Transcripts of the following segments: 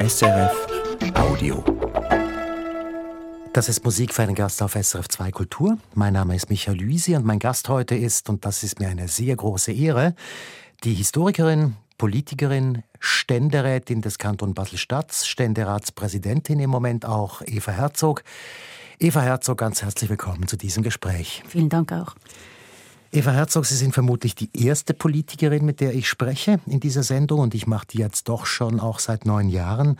SRF Audio. Das ist Musik für einen Gast auf SRF 2 Kultur. Mein Name ist Michael Luisi und mein Gast heute ist, und das ist mir eine sehr große Ehre, die Historikerin, Politikerin, Ständerätin des Kanton Basel-Stadt, Ständeratspräsidentin im Moment auch, Eva Herzog. Eva Herzog, ganz herzlich willkommen zu diesem Gespräch. Vielen Dank auch. Eva Herzog, Sie sind vermutlich die erste Politikerin, mit der ich spreche in dieser Sendung und ich mache die jetzt doch schon auch seit neun Jahren.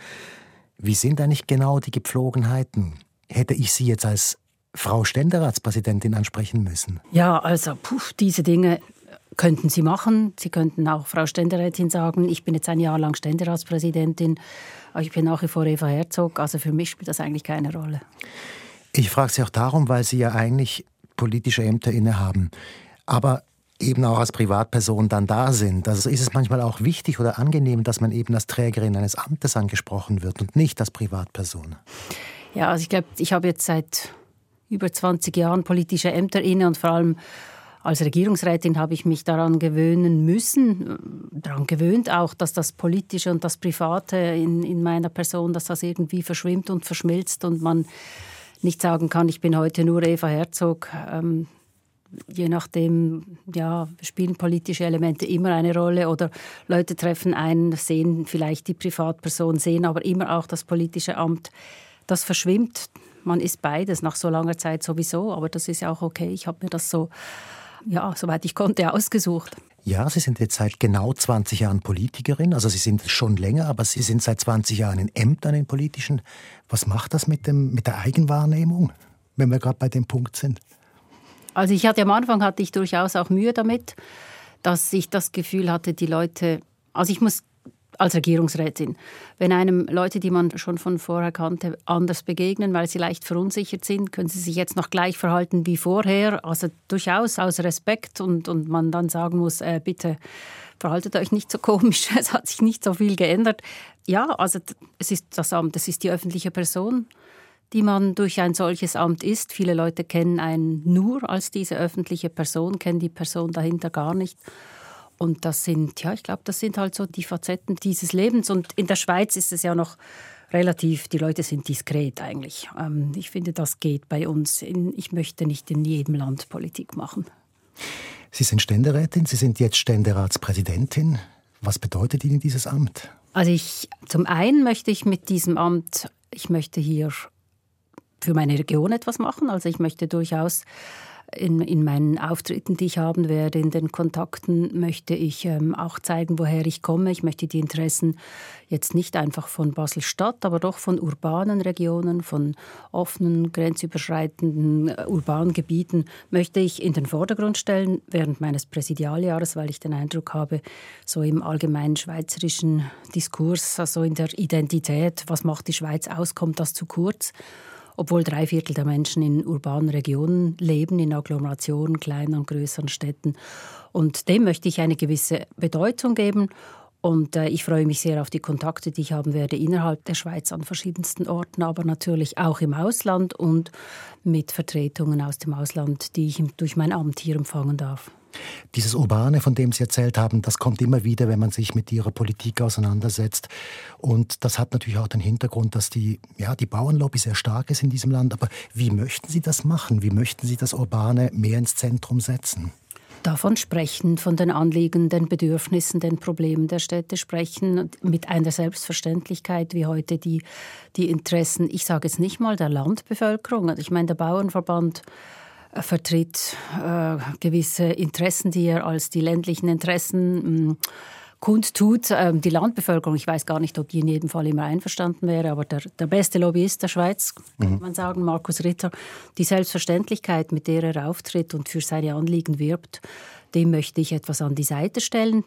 Wie sind eigentlich genau die Gepflogenheiten? Hätte ich Sie jetzt als Frau Ständeratspräsidentin ansprechen müssen? Ja, also puh, diese Dinge könnten Sie machen. Sie könnten auch Frau Ständerätin sagen, ich bin jetzt ein Jahr lang Ständeratspräsidentin, aber ich bin nach wie vor Eva Herzog. Also für mich spielt das eigentlich keine Rolle. Ich frage Sie auch darum, weil Sie ja eigentlich politische Ämter innehaben aber eben auch als Privatperson dann da sind. Also ist es manchmal auch wichtig oder angenehm, dass man eben als Trägerin eines Amtes angesprochen wird und nicht als Privatperson. Ja, also ich glaube, ich habe jetzt seit über 20 Jahren politische Ämter inne und vor allem als Regierungsrätin habe ich mich daran gewöhnen müssen, daran gewöhnt auch, dass das Politische und das Private in, in meiner Person, dass das irgendwie verschwimmt und verschmilzt und man nicht sagen kann, ich bin heute nur Eva Herzog. Ähm, je nachdem, ja, spielen politische Elemente immer eine Rolle oder Leute treffen einen, sehen vielleicht die Privatperson, sehen aber immer auch das politische Amt. Das verschwimmt. Man ist beides nach so langer Zeit sowieso, aber das ist ja auch okay. Ich habe mir das so, ja, soweit ich konnte, ausgesucht. Ja, Sie sind jetzt seit genau 20 Jahren Politikerin, also Sie sind schon länger, aber Sie sind seit 20 Jahren in Ämtern, in politischen. Was macht das mit, dem, mit der Eigenwahrnehmung, wenn wir gerade bei dem Punkt sind? Also ich hatte am Anfang hatte ich durchaus auch Mühe damit, dass ich das Gefühl hatte, die Leute, also ich muss als Regierungsrätin, wenn einem Leute, die man schon von vorher kannte, anders begegnen, weil sie leicht verunsichert sind, können sie sich jetzt noch gleich verhalten wie vorher. Also durchaus aus Respekt und, und man dann sagen muss, äh, bitte verhaltet euch nicht so komisch, es hat sich nicht so viel geändert. Ja, also es ist das Amt, es ist die öffentliche Person die man durch ein solches Amt ist. Viele Leute kennen einen nur als diese öffentliche Person, kennen die Person dahinter gar nicht. Und das sind, ja, ich glaube, das sind halt so die Facetten dieses Lebens. Und in der Schweiz ist es ja noch relativ, die Leute sind diskret eigentlich. Ähm, ich finde, das geht bei uns. ich möchte nicht in jedem Land Politik machen. Sie sind Ständerätin, Sie sind jetzt Ständeratspräsidentin. Was bedeutet Ihnen dieses Amt? Also ich, zum einen möchte ich mit diesem Amt, ich möchte hier für meine Region etwas machen. Also ich möchte durchaus in, in meinen Auftritten, die ich haben werde, in den Kontakten, möchte ich ähm, auch zeigen, woher ich komme. Ich möchte die Interessen jetzt nicht einfach von Basel-Stadt, aber doch von urbanen Regionen, von offenen, grenzüberschreitenden äh, urbanen Gebieten, möchte ich in den Vordergrund stellen während meines Präsidialjahres, weil ich den Eindruck habe, so im allgemeinen schweizerischen Diskurs, also in der Identität, was macht die Schweiz aus, kommt das zu kurz obwohl drei Viertel der Menschen in urbanen Regionen leben, in Agglomerationen, kleinen und größeren Städten. Und dem möchte ich eine gewisse Bedeutung geben. Und äh, ich freue mich sehr auf die Kontakte, die ich haben werde innerhalb der Schweiz an verschiedensten Orten, aber natürlich auch im Ausland und mit Vertretungen aus dem Ausland, die ich durch mein Amt hier empfangen darf. Dieses Urbane, von dem Sie erzählt haben, das kommt immer wieder, wenn man sich mit Ihrer Politik auseinandersetzt. Und das hat natürlich auch den Hintergrund, dass die, ja, die Bauernlobby sehr stark ist in diesem Land. Aber wie möchten Sie das machen? Wie möchten Sie das Urbane mehr ins Zentrum setzen? davon sprechen, von den Anliegen, den Bedürfnissen, den Problemen der Städte sprechen, mit einer Selbstverständlichkeit wie heute die, die Interessen, ich sage jetzt nicht mal der Landbevölkerung. Ich meine, der Bauernverband vertritt äh, gewisse Interessen, die er als die ländlichen Interessen mh, mm, kundtut. Ähm, die Landbevölkerung, ich weiß gar nicht, ob die in jedem Fall immer einverstanden wäre, aber der, der beste Lobbyist der Schweiz, mhm. kann man sagen, Markus Ritter, die Selbstverständlichkeit, mit der er auftritt und für seine Anliegen wirbt, dem möchte ich etwas an die Seite stellen.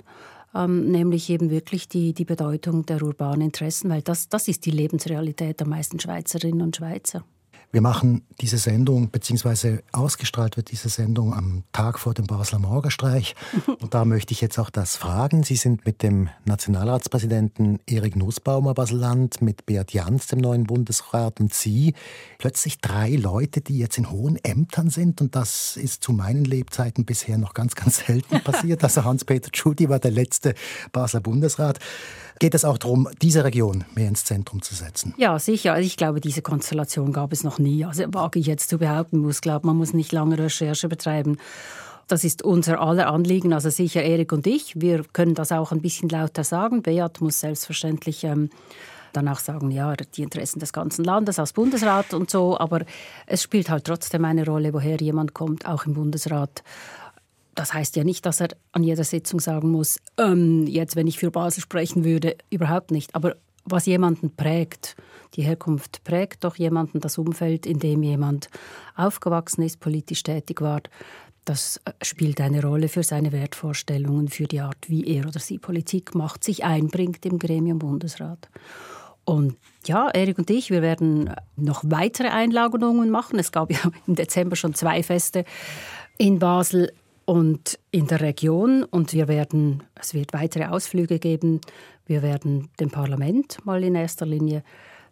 Ähm, nämlich eben wirklich die, die Bedeutung der urbanen Interessen, weil das, das ist die Lebensrealität der meisten Schweizerinnen und Schweizer. Wir machen diese Sendung, beziehungsweise ausgestrahlt wird diese Sendung am Tag vor dem Basler Morgenstreich. Und da möchte ich jetzt auch das fragen. Sie sind mit dem Nationalratspräsidenten Erik Nussbaumer Baselland, mit Beat Jans, dem neuen Bundesrat, und Sie plötzlich drei Leute, die jetzt in hohen Ämtern sind. Und das ist zu meinen Lebzeiten bisher noch ganz, ganz selten passiert. Also Hans-Peter Tschudi war der letzte Basler Bundesrat. Geht es auch darum, diese Region mehr ins Zentrum zu setzen? Ja, sicher. Also ich glaube, diese Konstellation gab es noch nie. Also wage ich jetzt zu behaupten, muss glaube, man muss nicht lange Recherche betreiben. Das ist unser aller Anliegen, also sicher Erik und ich. Wir können das auch ein bisschen lauter sagen. Beat muss selbstverständlich ähm, danach sagen, ja, die Interessen des ganzen Landes als Bundesrat und so. Aber es spielt halt trotzdem eine Rolle, woher jemand kommt, auch im Bundesrat das heißt ja nicht, dass er an jeder Sitzung sagen muss, ähm, jetzt, wenn ich für Basel sprechen würde, überhaupt nicht. Aber was jemanden prägt, die Herkunft prägt doch jemanden, das Umfeld, in dem jemand aufgewachsen ist, politisch tätig war, das äh, spielt eine Rolle für seine Wertvorstellungen, für die Art, wie er oder sie Politik macht, sich einbringt im Gremium Bundesrat. Und ja, Erik und ich, wir werden noch weitere Einladungen machen. Es gab ja im Dezember schon zwei Feste in Basel und in der Region. Und wir werden, es wird weitere Ausflüge geben. Wir werden dem Parlament mal in erster Linie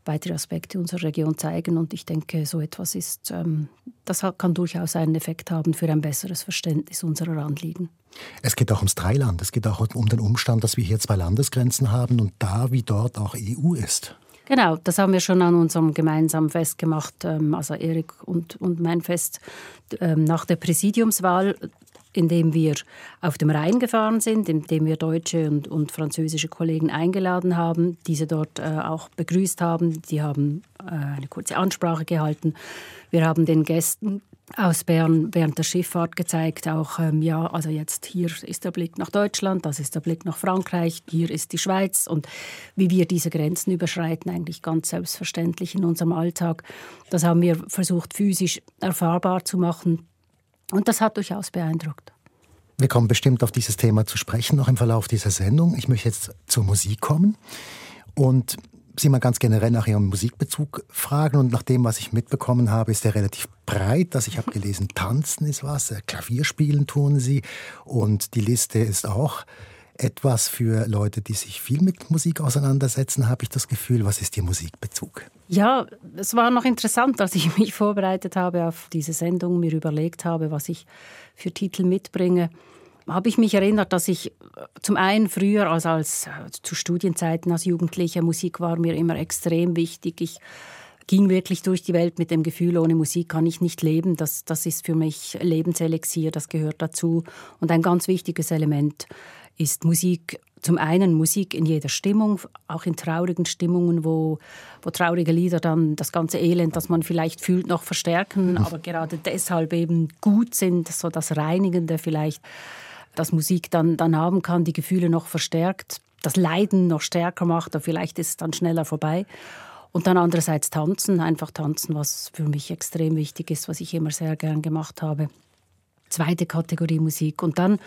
weitere Aspekte unserer Region zeigen. Und ich denke, so etwas ist, ähm, das kann durchaus einen Effekt haben für ein besseres Verständnis unserer Anliegen. Es geht auch ums Dreiland. Es geht auch um den Umstand, dass wir hier zwei Landesgrenzen haben und da wie dort auch EU ist. Genau, das haben wir schon an unserem gemeinsamen Fest gemacht, ähm, also Erik und, und mein Fest ähm, nach der Präsidiumswahl indem wir auf dem Rhein gefahren sind, indem wir deutsche und, und französische Kollegen eingeladen haben, diese dort äh, auch begrüßt haben. Die haben äh, eine kurze Ansprache gehalten. Wir haben den Gästen aus Bern während der Schifffahrt gezeigt, auch ähm, ja, also jetzt hier ist der Blick nach Deutschland, das ist der Blick nach Frankreich, hier ist die Schweiz und wie wir diese Grenzen überschreiten, eigentlich ganz selbstverständlich in unserem Alltag. Das haben wir versucht physisch erfahrbar zu machen und das hat durchaus beeindruckt. Wir kommen bestimmt auf dieses Thema zu sprechen, noch im Verlauf dieser Sendung. Ich möchte jetzt zur Musik kommen und Sie mal ganz generell nach Ihrem Musikbezug fragen. Und nach dem, was ich mitbekommen habe, ist der relativ breit. Also ich habe gelesen, Tanzen ist was, äh, Klavierspielen tun Sie. Und die Liste ist auch etwas für Leute, die sich viel mit Musik auseinandersetzen, habe ich das Gefühl. Was ist Ihr Musikbezug? Ja, es war noch interessant, als ich mich vorbereitet habe auf diese Sendung, mir überlegt habe, was ich für Titel mitbringe habe ich mich erinnert, dass ich zum einen früher, also als äh, zu Studienzeiten als Jugendlicher, Musik war mir immer extrem wichtig. Ich ging wirklich durch die Welt mit dem Gefühl, ohne Musik kann ich nicht leben. Das, das ist für mich Lebenselixier, das gehört dazu. Und ein ganz wichtiges Element ist Musik zum einen Musik in jeder Stimmung, auch in traurigen Stimmungen, wo, wo traurige Lieder dann das ganze Elend, das man vielleicht fühlt, noch verstärken, aber gerade deshalb eben gut sind, so das Reinigende vielleicht, das Musik dann, dann haben kann, die Gefühle noch verstärkt, das Leiden noch stärker macht, oder vielleicht ist es dann schneller vorbei. Und dann andererseits tanzen, einfach tanzen, was für mich extrem wichtig ist, was ich immer sehr gern gemacht habe. Zweite Kategorie Musik. Und dann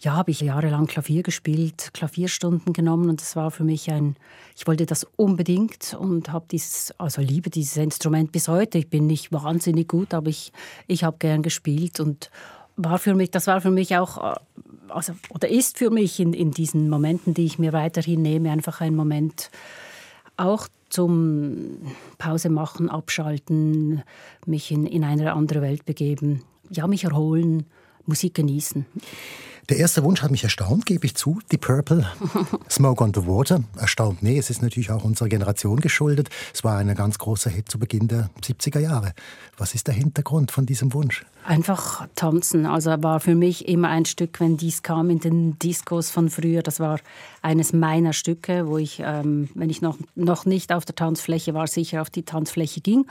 ja, habe ich jahrelang Klavier gespielt, Klavierstunden genommen und das war für mich ein, ich wollte das unbedingt und habe dieses, also liebe dieses Instrument bis heute. Ich bin nicht wahnsinnig gut, aber ich, ich habe gern gespielt und war für mich, das war für mich auch, also, oder ist für mich in, in diesen Momenten, die ich mir weiterhin nehme, einfach ein Moment auch zum Pause machen, abschalten, mich in, in eine andere Welt begeben, ja, mich erholen, Musik genießen. Der erste Wunsch hat mich erstaunt, gebe ich zu. Die Purple, Smoke on the Water. Erstaunt, nee, es ist natürlich auch unserer Generation geschuldet. Es war ein ganz großer Hit zu Beginn der 70er Jahre. Was ist der Hintergrund von diesem Wunsch? Einfach tanzen. Also war für mich immer ein Stück, wenn dies kam in den Discos von früher. Das war eines meiner Stücke, wo ich, ähm, wenn ich noch, noch nicht auf der Tanzfläche war, sicher auf die Tanzfläche ging.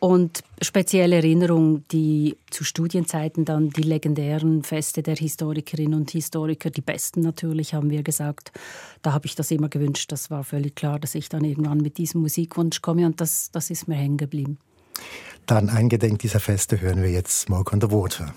Und spezielle Erinnerung, die zu Studienzeiten dann die legendären Feste der Historikerinnen und Historiker, die besten natürlich, haben wir gesagt. Da habe ich das immer gewünscht. Das war völlig klar, dass ich dann irgendwann mit diesem Musikwunsch komme und das, das ist mir hängen geblieben. Dann eingedenk dieser Feste hören wir jetzt Smoke on the Water.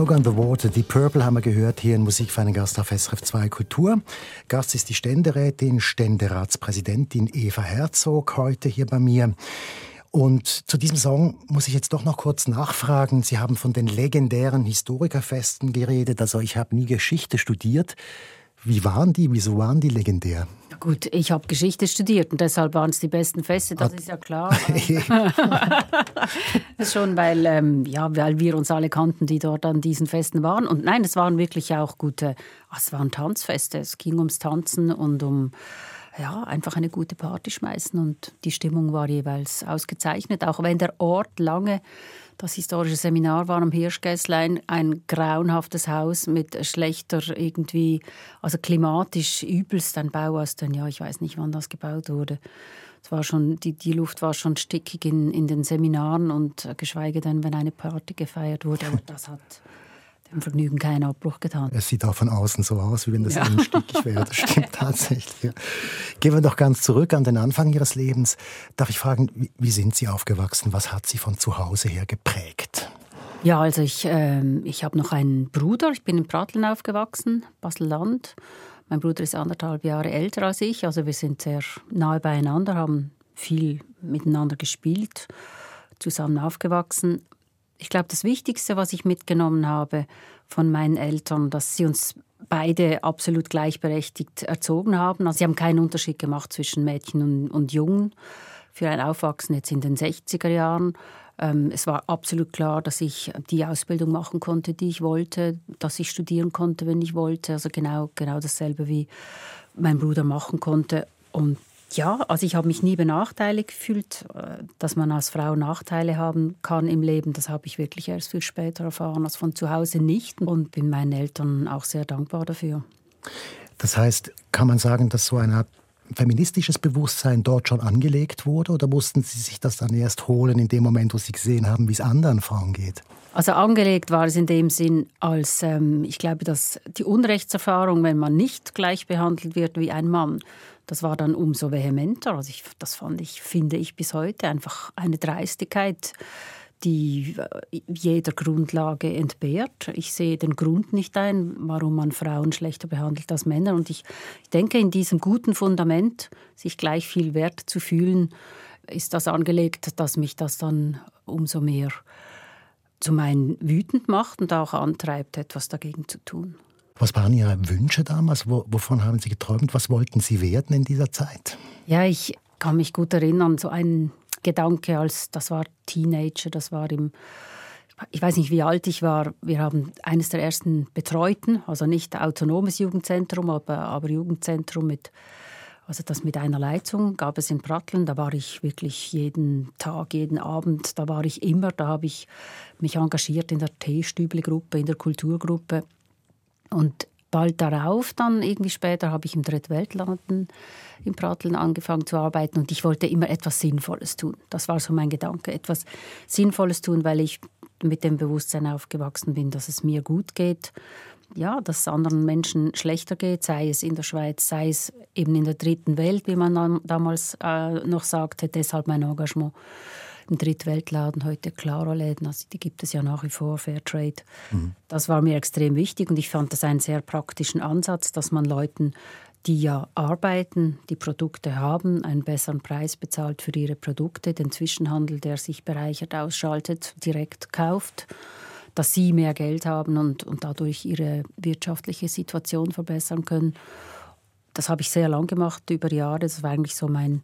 Smoke on the Water, die Purple haben wir gehört hier in Musik für einen Gast auf SRF 2 Kultur. Gast ist die Ständerätin, Ständeratspräsidentin Eva Herzog heute hier bei mir. Und zu diesem Song muss ich jetzt doch noch kurz nachfragen. Sie haben von den legendären Historikerfesten geredet. Also ich habe nie Geschichte studiert. Wie waren die? Wieso waren die legendär? Gut, ich habe Geschichte studiert und deshalb waren es die besten Feste, das ist ja klar. Schon weil, ähm, ja, weil wir uns alle kannten, die dort an diesen Festen waren. Und nein, es waren wirklich auch gute, ah, es waren Tanzfeste. Es ging ums Tanzen und um ja, einfach eine gute Party schmeißen und die Stimmung war jeweils ausgezeichnet, auch wenn der Ort lange das historische Seminar war am Hirschgässlein ein grauenhaftes Haus mit schlechter irgendwie, also klimatisch übelst ein Bau aus den, ja, ich weiß nicht, wann das gebaut wurde. Es war schon, die, die Luft war schon stickig in, in den Seminaren und geschweige denn, wenn eine Party gefeiert wurde. Aber das hat dem Vergnügen keinen Abbruch getan. Es sieht auch von außen so aus, wie wenn das ja. innen stickig wäre. Das stimmt tatsächlich. Ja. Gehen wir doch ganz zurück an den Anfang Ihres Lebens. Darf ich fragen, wie, wie sind Sie aufgewachsen? Was hat Sie von zu Hause her geprägt? Ja, also ich, äh, ich habe noch einen Bruder. Ich bin in Pratteln aufgewachsen, Basel-Land. Mein Bruder ist anderthalb Jahre älter als ich. Also wir sind sehr nahe beieinander, haben viel miteinander gespielt, zusammen aufgewachsen ich glaube, das Wichtigste, was ich mitgenommen habe von meinen Eltern, dass sie uns beide absolut gleichberechtigt erzogen haben. Also sie haben keinen Unterschied gemacht zwischen Mädchen und, und Jungen für ein Aufwachsen jetzt in den 60er Jahren. Ähm, es war absolut klar, dass ich die Ausbildung machen konnte, die ich wollte, dass ich studieren konnte, wenn ich wollte. Also genau, genau dasselbe wie mein Bruder machen konnte. Und ja, also ich habe mich nie benachteiligt gefühlt. Äh, dass man als Frau Nachteile haben kann im Leben, das habe ich wirklich erst viel später erfahren, als von zu Hause nicht. Und bin meinen Eltern auch sehr dankbar dafür. Das heißt, kann man sagen, dass so eine Art feministisches Bewusstsein dort schon angelegt wurde oder mussten Sie sich das dann erst holen in dem Moment, wo Sie gesehen haben, wie es anderen Frauen geht? Also angelegt war es in dem Sinn, als ähm, ich glaube, dass die Unrechtserfahrung, wenn man nicht gleich behandelt wird wie ein Mann, das war dann umso vehementer. Also ich, das fand ich, finde ich bis heute einfach eine Dreistigkeit, die äh, jeder Grundlage entbehrt. Ich sehe den Grund nicht ein, warum man Frauen schlechter behandelt als Männer. Und ich, denke, in diesem guten Fundament, sich gleich viel wert zu fühlen, ist das angelegt, dass mich das dann umso mehr zum einen wütend macht und auch antreibt, etwas dagegen zu tun. Was waren Ihre Wünsche damals? Wovon haben Sie geträumt? Was wollten Sie werden in dieser Zeit? Ja, ich kann mich gut erinnern, so ein Gedanke als, das war Teenager, das war im, ich weiß nicht, wie alt ich war. Wir haben eines der ersten Betreuten, also nicht autonomes Jugendzentrum, aber, aber Jugendzentrum mit, also das mit einer Leitung gab es in Pratteln. Da war ich wirklich jeden Tag, jeden Abend, da war ich immer, da habe ich mich engagiert in der Teestüble-Gruppe, in der Kulturgruppe. Und bald darauf, dann irgendwie später, habe ich im Drittweltladen in Pratteln angefangen zu arbeiten und ich wollte immer etwas Sinnvolles tun. Das war so mein Gedanke, etwas Sinnvolles tun, weil ich mit dem Bewusstsein aufgewachsen bin, dass es mir gut geht, ja, dass es anderen Menschen schlechter geht, sei es in der Schweiz, sei es eben in der dritten Welt, wie man damals äh, noch sagte, deshalb mein Engagement ein Drittweltladen, heute Claro-Läden, also die gibt es ja nach wie vor, Fairtrade. Mhm. Das war mir extrem wichtig und ich fand das einen sehr praktischen Ansatz, dass man Leuten, die ja arbeiten, die Produkte haben, einen besseren Preis bezahlt für ihre Produkte, den Zwischenhandel, der sich bereichert, ausschaltet, direkt kauft dass sie mehr Geld haben und, und dadurch ihre wirtschaftliche Situation verbessern können. Das habe ich sehr lang gemacht, über Jahre. Das war eigentlich so mein,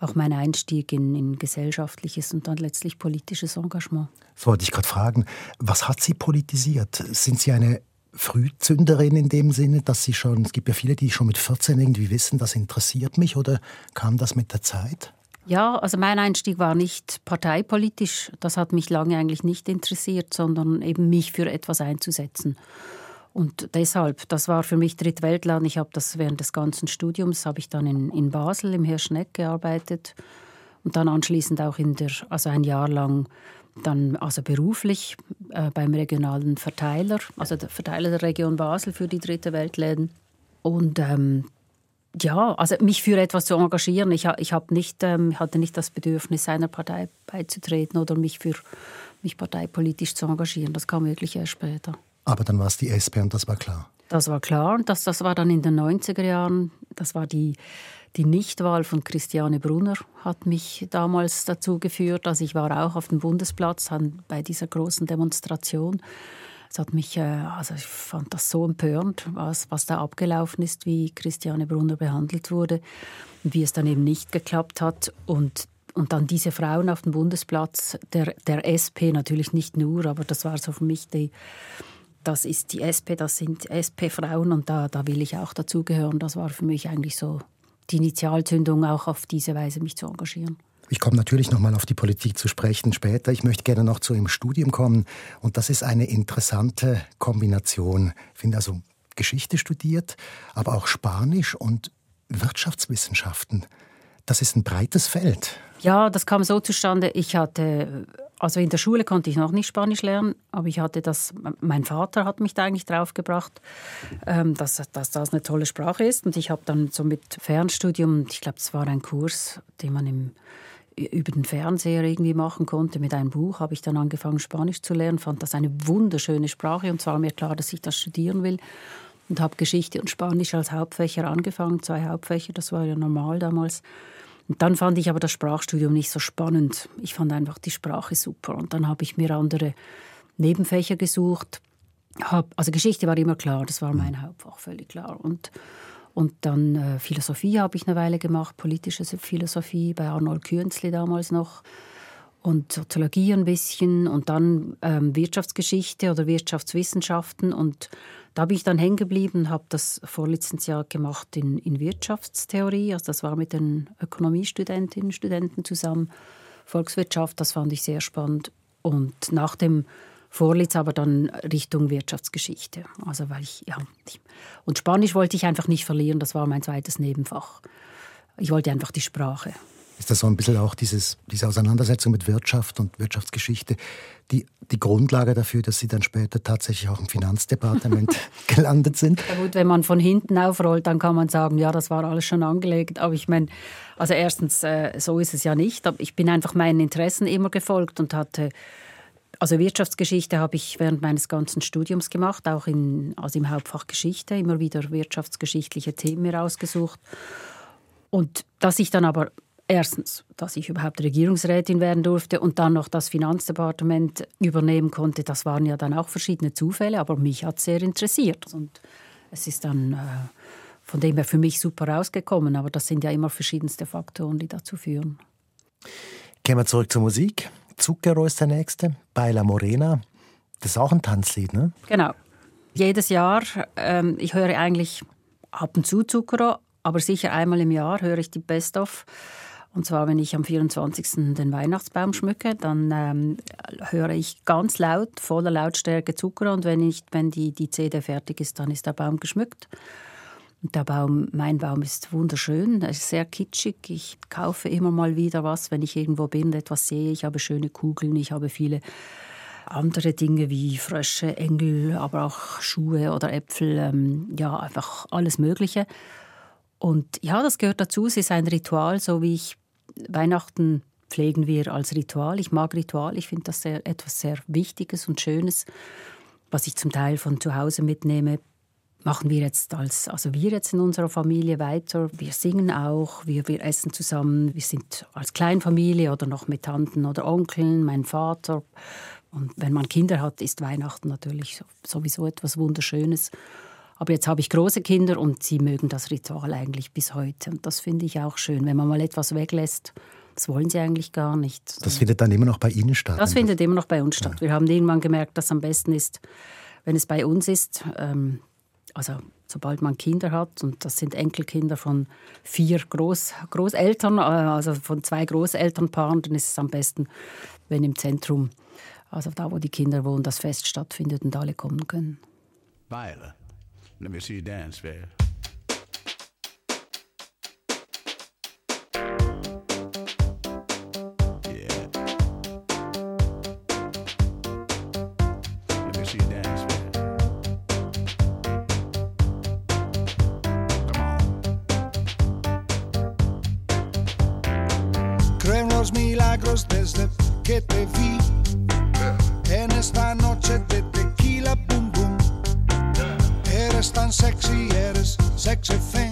auch mein Einstieg in, in gesellschaftliches und dann letztlich politisches Engagement. Das wollte ich gerade fragen. Was hat Sie politisiert? Sind Sie eine Frühzünderin in dem Sinne, dass Sie schon, es gibt ja viele, die schon mit 14 irgendwie wissen, das interessiert mich oder kam das mit der Zeit? Ja, also mein Einstieg war nicht parteipolitisch. Das hat mich lange eigentlich nicht interessiert, sondern eben mich für etwas einzusetzen. Und deshalb, das war für mich Drittweltland. Ich habe das während des ganzen Studiums, habe ich dann in, in Basel im Hirschneck gearbeitet und dann anschließend auch in der, also ein Jahr lang dann also beruflich äh, beim regionalen Verteiler, also der Verteiler der Region Basel für die Dritte Weltläden. Und ähm, ja, also mich für etwas zu engagieren. Ich, ich nicht, ähm, hatte nicht das Bedürfnis, einer Partei beizutreten oder mich für mich parteipolitisch zu engagieren. Das kam wirklich erst später. Aber dann war es die SP und das war klar. Das war klar und das, das war dann in den 90er Jahren. Das war die, die Nichtwahl von Christiane Brunner, hat mich damals dazu geführt. Also ich war auch auf dem Bundesplatz bei dieser großen Demonstration. Es hat mich, äh, also ich fand das so empörend, was, was da abgelaufen ist, wie Christiane Brunner behandelt wurde, wie es dann eben nicht geklappt hat. Und und dann diese Frauen auf dem Bundesplatz der, der SP, natürlich nicht nur, aber das war so für mich die, das ist die SP, das sind SP-Frauen und da, da will ich auch dazugehören. Das war für mich eigentlich so die Initialzündung, auch auf diese Weise mich zu engagieren. Ich komme natürlich noch mal auf die Politik zu sprechen später. Ich möchte gerne noch zu Ihrem Studium kommen. Und das ist eine interessante Kombination. Ich finde also Geschichte studiert, aber auch Spanisch und Wirtschaftswissenschaften. Das ist ein breites Feld. Ja, das kam so zustande. Ich hatte, also in der Schule konnte ich noch nicht Spanisch lernen, aber ich hatte das, mein Vater hat mich da eigentlich draufgebracht, ähm, dass, dass das eine tolle Sprache ist. Und ich habe dann so mit Fernstudium, ich glaube, es war ein Kurs, den man im, über den Fernseher irgendwie machen konnte. Mit einem Buch habe ich dann angefangen, Spanisch zu lernen, fand das eine wunderschöne Sprache und zwar mir klar, dass ich das studieren will. Und habe Geschichte und Spanisch als Hauptfächer angefangen, zwei Hauptfächer, das war ja normal damals. Und dann fand ich aber das Sprachstudium nicht so spannend. Ich fand einfach die Sprache super. Und dann habe ich mir andere Nebenfächer gesucht. Hab, also Geschichte war immer klar, das war mein Hauptfach, völlig klar. Und, und dann äh, Philosophie habe ich eine Weile gemacht, politische Philosophie bei Arnold Künzli damals noch und Soziologie ein bisschen und dann ähm, Wirtschaftsgeschichte oder Wirtschaftswissenschaften und da bin ich dann hängen geblieben, habe das Vorlizenzjahr gemacht in, in Wirtschaftstheorie, also das war mit den Ökonomiestudentinnen und Studenten zusammen, Volkswirtschaft, das fand ich sehr spannend. Und nach dem Vorlitz aber dann Richtung Wirtschaftsgeschichte, also weil ich, ja, und Spanisch wollte ich einfach nicht verlieren, das war mein zweites Nebenfach. Ich wollte einfach die Sprache. Ist das so ein bisschen auch dieses, diese Auseinandersetzung mit Wirtschaft und Wirtschaftsgeschichte die, die Grundlage dafür, dass Sie dann später tatsächlich auch im Finanzdepartement gelandet sind? Ja gut, wenn man von hinten aufrollt, dann kann man sagen, ja, das war alles schon angelegt. Aber ich meine, also erstens, äh, so ist es ja nicht. Ich bin einfach meinen Interessen immer gefolgt und hatte also Wirtschaftsgeschichte habe ich während meines ganzen Studiums gemacht, auch in, also im Hauptfach Geschichte, immer wieder wirtschaftsgeschichtliche Themen mir ausgesucht. Und dass ich dann aber Erstens, dass ich überhaupt Regierungsrätin werden durfte und dann noch das Finanzdepartement übernehmen konnte. Das waren ja dann auch verschiedene Zufälle, aber mich hat es sehr interessiert. Und es ist dann äh, von dem her für mich super rausgekommen. Aber das sind ja immer verschiedenste Faktoren, die dazu führen. Gehen wir zurück zur Musik. Zucchero ist der nächste, Baila Morena. Das ist auch ein Tanzlied, ne? Genau. Jedes Jahr, ähm, ich höre eigentlich ab und zu Zucchero, aber sicher einmal im Jahr höre ich die Best-of. Und zwar, wenn ich am 24. den Weihnachtsbaum schmücke, dann ähm, höre ich ganz laut, voller Lautstärke Zucker. Und wenn, ich, wenn die, die CD fertig ist, dann ist der Baum geschmückt. Und der Baum, mein Baum ist wunderschön, er ist sehr kitschig. Ich kaufe immer mal wieder was, wenn ich irgendwo bin und etwas sehe. Ich habe schöne Kugeln, ich habe viele andere Dinge wie Frösche, Engel, aber auch Schuhe oder Äpfel, ähm, ja, einfach alles Mögliche. Und ja, das gehört dazu. Es ist ein Ritual, so wie ich Weihnachten pflegen wir als Ritual. Ich mag Ritual, ich finde das sehr, etwas sehr Wichtiges und Schönes, was ich zum Teil von zu Hause mitnehme. Machen wir jetzt als, also wir jetzt in unserer Familie weiter. Wir singen auch, wir, wir essen zusammen. Wir sind als Kleinfamilie oder noch mit Tanten oder Onkeln, mein Vater. Und wenn man Kinder hat, ist Weihnachten natürlich sowieso etwas Wunderschönes. Aber jetzt habe ich große Kinder und sie mögen das Ritual eigentlich bis heute. Und das finde ich auch schön, wenn man mal etwas weglässt. Das wollen sie eigentlich gar nicht. Das findet dann immer noch bei Ihnen statt? Das findet immer noch bei uns statt. Ja. Wir haben irgendwann gemerkt, dass es am besten ist, wenn es bei uns ist. Ähm, also sobald man Kinder hat, und das sind Enkelkinder von vier Groß, Großeltern, äh, also von zwei Großelternpaaren, dann ist es am besten, wenn im Zentrum, also da, wo die Kinder wohnen, das Fest stattfindet und alle kommen können. Weile. Let me see you dance, en milagros desde que te vi. En esta sexy, eres sexy thing.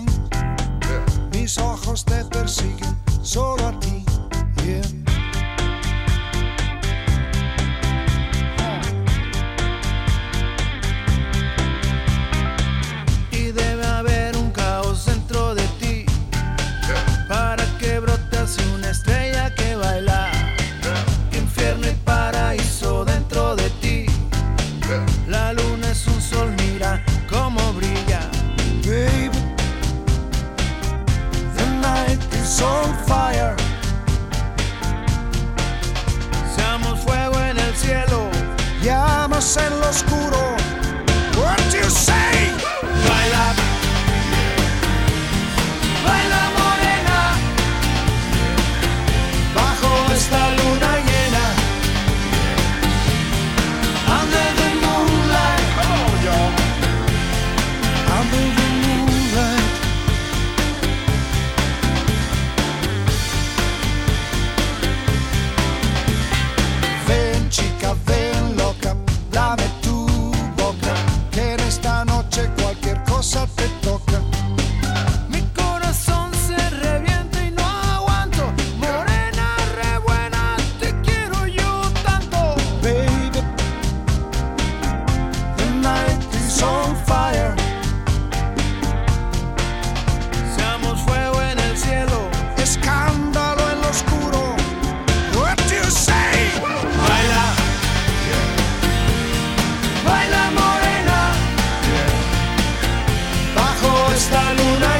Esta luna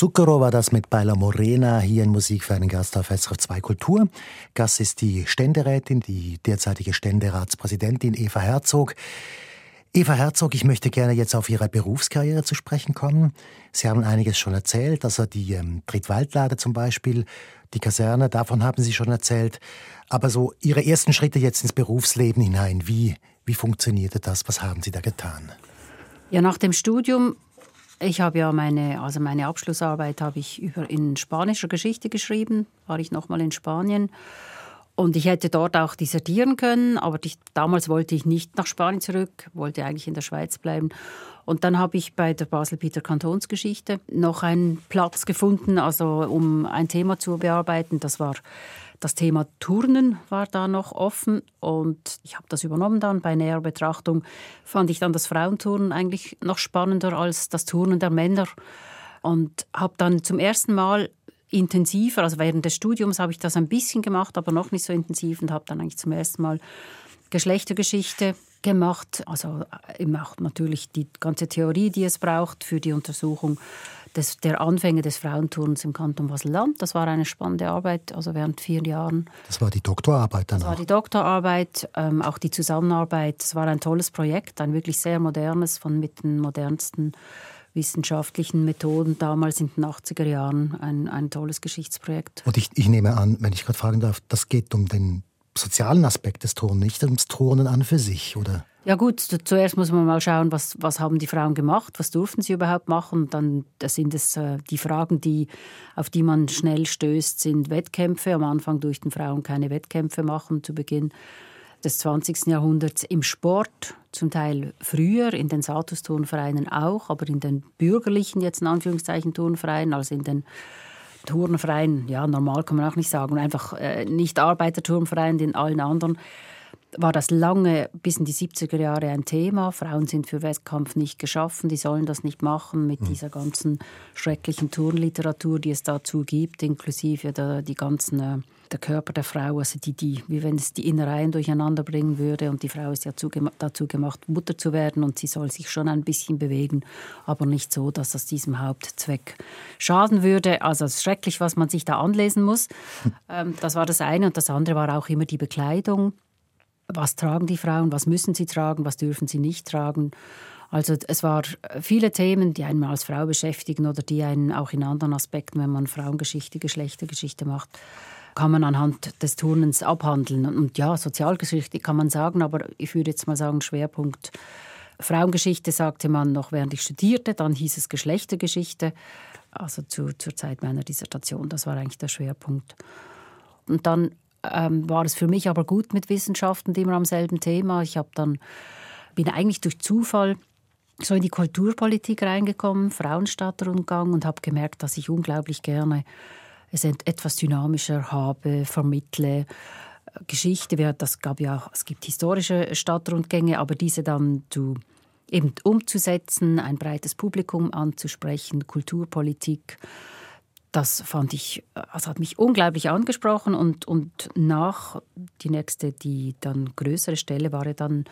Zucchero war das mit Baila Morena hier in Musik für einen Gast auf SRF 2 Kultur. Gast ist die Ständerätin, die derzeitige Ständeratspräsidentin Eva Herzog. Eva Herzog, ich möchte gerne jetzt auf Ihre Berufskarriere zu sprechen kommen. Sie haben einiges schon erzählt, also die ähm, Trittwaldlade zum Beispiel, die Kaserne, davon haben Sie schon erzählt. Aber so Ihre ersten Schritte jetzt ins Berufsleben hinein, wie, wie funktionierte das? Was haben Sie da getan? Ja, nach dem Studium, ich habe ja meine, also meine Abschlussarbeit habe ich über in spanischer Geschichte geschrieben, war ich nochmal in Spanien. Und ich hätte dort auch dissertieren können, aber ich, damals wollte ich nicht nach Spanien zurück, wollte eigentlich in der Schweiz bleiben. Und dann habe ich bei der Basel-Peter Kantonsgeschichte noch einen Platz gefunden, also um ein Thema zu bearbeiten. Das war das Thema Turnen war da noch offen und ich habe das übernommen dann. Bei näherer Betrachtung fand ich dann das Frauenturnen eigentlich noch spannender als das Turnen der Männer und habe dann zum ersten Mal intensiver, also während des Studiums habe ich das ein bisschen gemacht, aber noch nicht so intensiv und habe dann eigentlich zum ersten Mal Geschlechtergeschichte gemacht. Also äh, eben auch natürlich die ganze Theorie, die es braucht für die Untersuchung des, der Anfänge des Frauenturns im Kanton Basel-Land. Das war eine spannende Arbeit, also während vier Jahren. Das war die Doktorarbeit dann Das war die Doktorarbeit, ähm, auch die Zusammenarbeit. Es war ein tolles Projekt, ein wirklich sehr modernes, von mit den modernsten wissenschaftlichen Methoden damals in den 80er Jahren. Ein, ein tolles Geschichtsprojekt. Und ich, ich nehme an, wenn ich gerade fragen darf, das geht um den sozialen Aspekt des Turnen, nicht ums Turnen an für sich, oder? Ja gut, zuerst muss man mal schauen, was, was haben die Frauen gemacht, was durften sie überhaupt machen. Dann das sind es äh, die Fragen, die, auf die man schnell stößt, sind Wettkämpfe. Am Anfang durften Frauen keine Wettkämpfe machen zu Beginn des 20. Jahrhunderts im Sport, zum Teil früher, in den Satusturnvereinen auch, aber in den bürgerlichen, jetzt in Anführungszeichen, Turnvereinen, also in den Turnvereinen, ja, normal kann man auch nicht sagen, einfach äh, nicht Arbeiterturnvereinen, in allen anderen war das lange bis in die 70er Jahre ein Thema. Frauen sind für Wettkampf nicht geschaffen, die sollen das nicht machen mit mhm. dieser ganzen schrecklichen Turnliteratur, die es dazu gibt, inklusive der, die ganzen, äh, der Körper der Frau, also die, die, wie wenn es die Innereien durcheinander bringen würde und die Frau ist ja dazu gemacht, Mutter zu werden und sie soll sich schon ein bisschen bewegen, aber nicht so, dass das diesem Hauptzweck schaden würde. Also es ist schrecklich, was man sich da anlesen muss. Hm. Ähm, das war das eine und das andere war auch immer die Bekleidung was tragen die Frauen, was müssen sie tragen, was dürfen sie nicht tragen. Also es waren viele Themen, die einen als Frau beschäftigen oder die einen auch in anderen Aspekten, wenn man Frauengeschichte, Geschlechtergeschichte macht, kann man anhand des Turnens abhandeln. Und ja, Sozialgeschichte kann man sagen, aber ich würde jetzt mal sagen, Schwerpunkt Frauengeschichte sagte man noch, während ich studierte, dann hieß es Geschlechtergeschichte, also zu, zur Zeit meiner Dissertation, das war eigentlich der Schwerpunkt. Und dann ähm, war es für mich aber gut mit Wissenschaften immer am selben Thema. Ich habe dann bin eigentlich durch Zufall so in die Kulturpolitik reingekommen, Frauenstadtrundgang und habe gemerkt, dass ich unglaublich gerne es etwas dynamischer habe, vermittle. Geschichte, das gab ja auch, es gibt historische Stadtrundgänge, aber diese dann zu eben umzusetzen, ein breites Publikum anzusprechen, Kulturpolitik das fand ich, also hat mich unglaublich angesprochen und, und nach die nächste, die dann größere Stelle war ja dann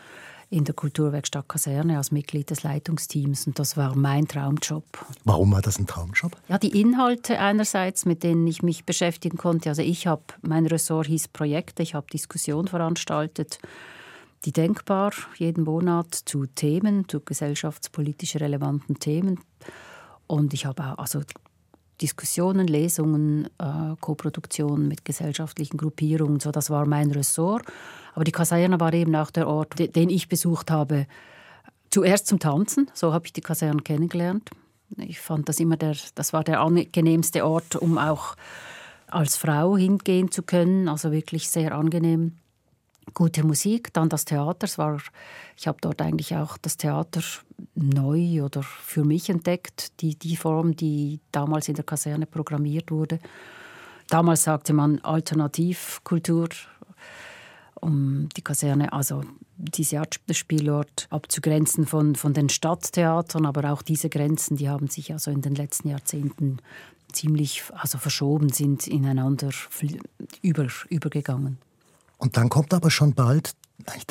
in der Kulturwerkstatt Kaserne als Mitglied des Leitungsteams und das war mein Traumjob. Warum war das ein Traumjob? Ja, die Inhalte einerseits, mit denen ich mich beschäftigen konnte. Also ich habe, mein Ressort hieß Projekte, ich habe Diskussionen veranstaltet, die denkbar jeden Monat zu Themen, zu gesellschaftspolitisch relevanten Themen. Und ich habe auch, also Diskussionen, Lesungen, äh, Koproduktionen mit gesellschaftlichen Gruppierungen. So, das war mein Ressort. Aber die Kaserne war eben auch der Ort, den ich besucht habe. Zuerst zum Tanzen, so habe ich die Kaserne kennengelernt. Ich fand das immer der, das war der angenehmste Ort, um auch als Frau hingehen zu können. Also wirklich sehr angenehm gute Musik, dann das Theater. Es war, ich habe dort eigentlich auch das Theater neu oder für mich entdeckt, die, die Form, die damals in der Kaserne programmiert wurde. Damals sagte man Alternativkultur, um die Kaserne, also diese Art Spielort abzugrenzen von, von den Stadttheatern, aber auch diese Grenzen, die haben sich also in den letzten Jahrzehnten ziemlich also verschoben, sind ineinander über, übergegangen. Und dann kommt aber schon bald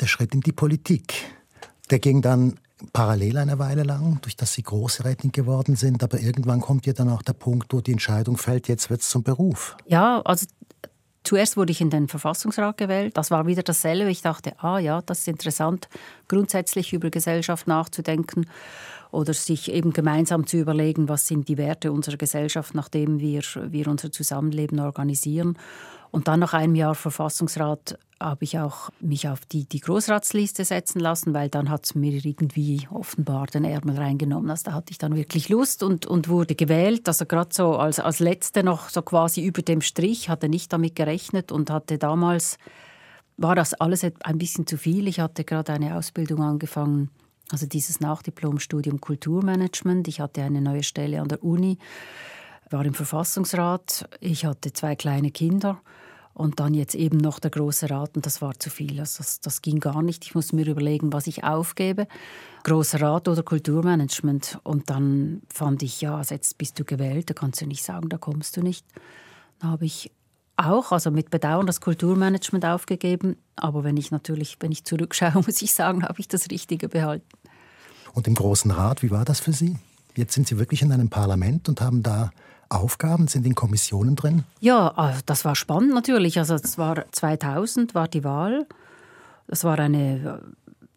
der Schritt in die Politik. Der ging dann parallel eine Weile lang, durch das Sie Großrätin geworden sind, aber irgendwann kommt ja dann auch der Punkt, wo die Entscheidung fällt, jetzt wird es zum Beruf. Ja, also zuerst wurde ich in den Verfassungsrat gewählt. Das war wieder dasselbe. Ich dachte, ah ja, das ist interessant, grundsätzlich über Gesellschaft nachzudenken oder sich eben gemeinsam zu überlegen, was sind die Werte unserer Gesellschaft, nachdem wir, wir unser Zusammenleben organisieren. Und dann nach einem Jahr Verfassungsrat habe ich auch mich auf die, die Großratsliste setzen lassen, weil dann hat es mir irgendwie offenbar den Ärmel reingenommen. Also da hatte ich dann wirklich Lust und, und wurde gewählt. Also gerade so als, als Letzte noch so quasi über dem Strich, hatte nicht damit gerechnet und hatte damals, war das alles ein bisschen zu viel. Ich hatte gerade eine Ausbildung angefangen, also dieses Nachdiplomstudium Kulturmanagement. Ich hatte eine neue Stelle an der Uni, war im Verfassungsrat. Ich hatte zwei kleine Kinder und dann jetzt eben noch der große Rat und das war zu viel. Also das, das ging gar nicht. Ich musste mir überlegen, was ich aufgebe. Großer Rat oder Kulturmanagement. Und dann fand ich, ja, also jetzt bist du gewählt, da kannst du nicht sagen, da kommst du nicht. Dann habe ich auch, also mit Bedauern das Kulturmanagement aufgegeben. Aber wenn ich natürlich, wenn ich zurückschaue, muss ich sagen, habe ich das Richtige behalten. Und im Großen Rat, wie war das für Sie? Jetzt sind Sie wirklich in einem Parlament und haben da Aufgaben, sind in Kommissionen drin? Ja, also das war spannend natürlich. Also es war 2000 war die Wahl. Das war eine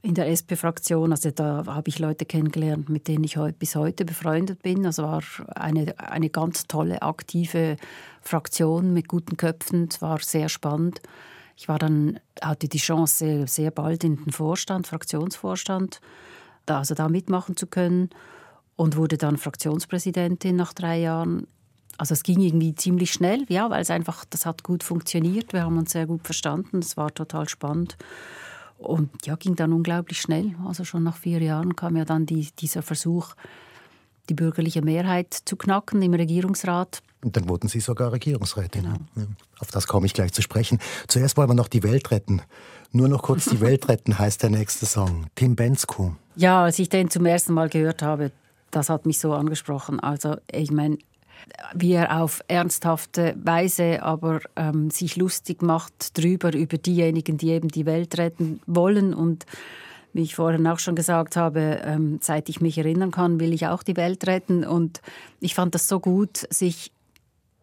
in der SP-Fraktion, also da habe ich Leute kennengelernt, mit denen ich bis heute befreundet bin. Es war eine, eine ganz tolle, aktive Fraktion mit guten Köpfen. Es war sehr spannend. Ich war dann, hatte die Chance, sehr bald in den Vorstand, Fraktionsvorstand, da, also da mitmachen zu können und wurde dann Fraktionspräsidentin nach drei Jahren. Also es ging irgendwie ziemlich schnell, ja, weil es einfach, das hat gut funktioniert. Wir haben uns sehr gut verstanden. Es war total spannend. Und ja, ging dann unglaublich schnell. Also schon nach vier Jahren kam ja dann die, dieser Versuch, die bürgerliche Mehrheit zu knacken im Regierungsrat. Und dann wurden Sie sogar Regierungsrätin. Genau. Auf das komme ich gleich zu sprechen. Zuerst wollen wir noch die Welt retten. Nur noch kurz die Welt retten heißt der nächste Song. Tim Bensko. Ja, als ich den zum ersten Mal gehört habe, das hat mich so angesprochen. Also ich meine, wie er auf ernsthafte Weise aber ähm, sich lustig macht drüber, über diejenigen, die eben die Welt retten wollen. Und wie ich vorhin auch schon gesagt habe, ähm, seit ich mich erinnern kann, will ich auch die Welt retten. Und ich fand das so gut, sich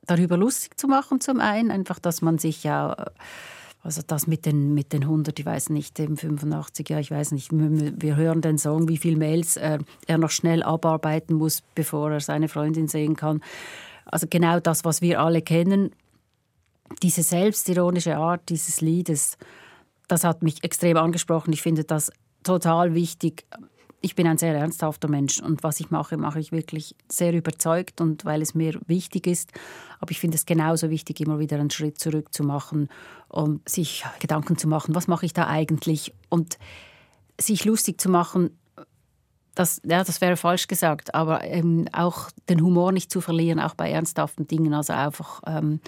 darüber lustig zu machen zum einen, einfach, dass man sich ja also das mit den, mit den 100, ich weiß nicht, eben 85, ja, ich weiß nicht. Wir hören den Song, wie viele Mails äh, er noch schnell abarbeiten muss, bevor er seine Freundin sehen kann. Also genau das, was wir alle kennen. Diese selbstironische Art dieses Liedes, das hat mich extrem angesprochen. Ich finde das total wichtig, ich bin ein sehr ernsthafter Mensch und was ich mache, mache ich wirklich sehr überzeugt und weil es mir wichtig ist. Aber ich finde es genauso wichtig, immer wieder einen Schritt zurück zu machen und sich Gedanken zu machen, was mache ich da eigentlich und sich lustig zu machen. Das, ja, das wäre falsch gesagt, aber ähm, auch den Humor nicht zu verlieren, auch bei ernsthaften Dingen. Also einfach ähm,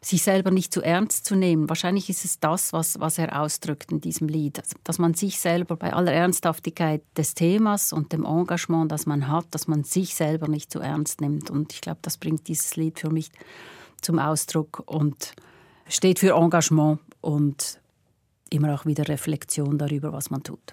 sich selber nicht zu ernst zu nehmen. Wahrscheinlich ist es das, was, was er ausdrückt in diesem Lied, dass man sich selber bei aller Ernsthaftigkeit des Themas und dem Engagement, das man hat, dass man sich selber nicht zu ernst nimmt. Und ich glaube, das bringt dieses Lied für mich zum Ausdruck und steht für Engagement und immer auch wieder Reflexion darüber, was man tut.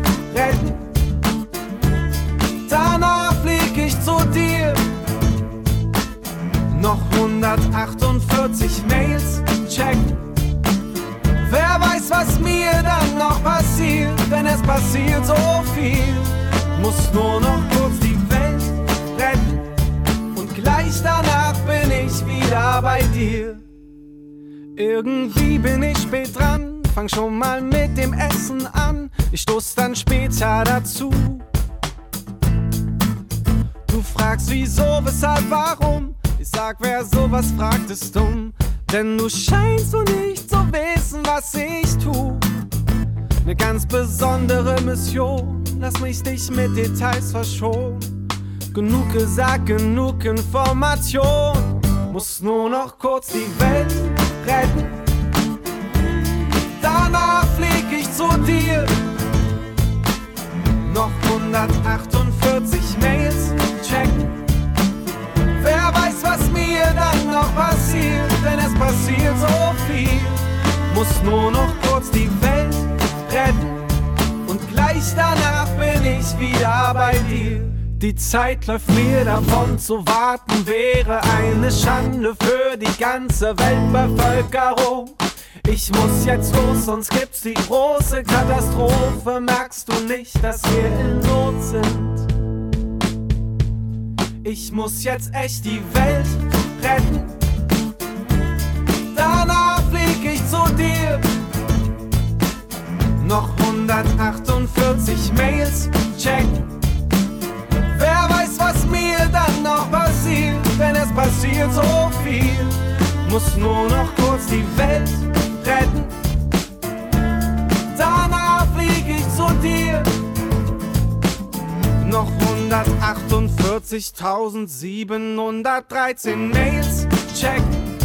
retten. Danach flieg ich zu dir. Noch 148 Mails checken. Wer weiß, was mir dann noch passiert, denn es passiert so viel. Muss nur noch kurz die Welt retten. Und gleich danach bin ich wieder bei dir. Irgendwie bin ich spät dran fang schon mal mit dem Essen an. Ich stoß dann später dazu. Du fragst wieso, weshalb, warum? Ich sag, wer sowas fragt, ist dumm. Denn du scheinst so nicht zu wissen, was ich tu. Eine ganz besondere Mission, lass mich dich mit Details verschonen. Genug gesagt, genug Information. Muss nur noch kurz die Welt retten danach flieg ich zu dir. Noch 148 Mails checken. Wer weiß, was mir dann noch passiert, denn es passiert so viel. Muss nur noch kurz die Welt retten. Und gleich danach bin ich wieder bei dir. Die Zeit läuft mir davon, zu warten wäre eine Schande für die ganze Weltbevölkerung. Ich muss jetzt los, sonst gibt's die große Katastrophe. Merkst du nicht, dass wir in Not sind? Ich muss jetzt echt die Welt retten. Danach flieg ich zu dir. Noch 148 Mails checken. Wer weiß, was mir dann noch passiert, wenn es passiert so viel. Muss nur noch kurz die Welt retten. Danach flieg ich zu dir. Noch 148.713 Mails checken.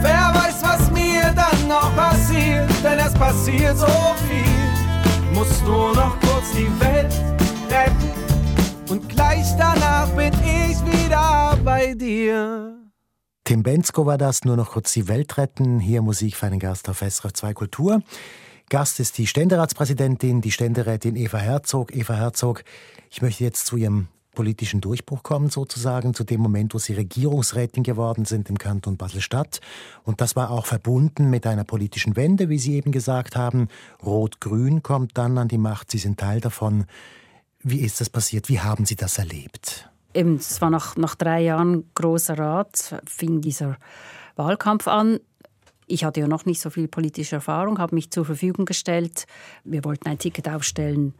Wer weiß, was mir dann noch passiert, denn es passiert so viel. Muss nur noch kurz die Welt retten. Und gleich danach bin ich wieder bei dir. Tim Bensko war das, nur noch kurz die Welt retten. Hier Musik für einen Gast auf SRF 2 Kultur. Gast ist die Ständeratspräsidentin, die Ständerätin Eva Herzog. Eva Herzog, ich möchte jetzt zu Ihrem politischen Durchbruch kommen, sozusagen, zu dem Moment, wo Sie Regierungsrätin geworden sind im Kanton Basel-Stadt. Und das war auch verbunden mit einer politischen Wende, wie Sie eben gesagt haben. Rot-Grün kommt dann an die Macht, Sie sind Teil davon. Wie ist das passiert? Wie haben Sie das erlebt? Eben, es war nach, nach drei Jahren großer Rat, fing dieser Wahlkampf an. Ich hatte ja noch nicht so viel politische Erfahrung, habe mich zur Verfügung gestellt. Wir wollten ein Ticket aufstellen,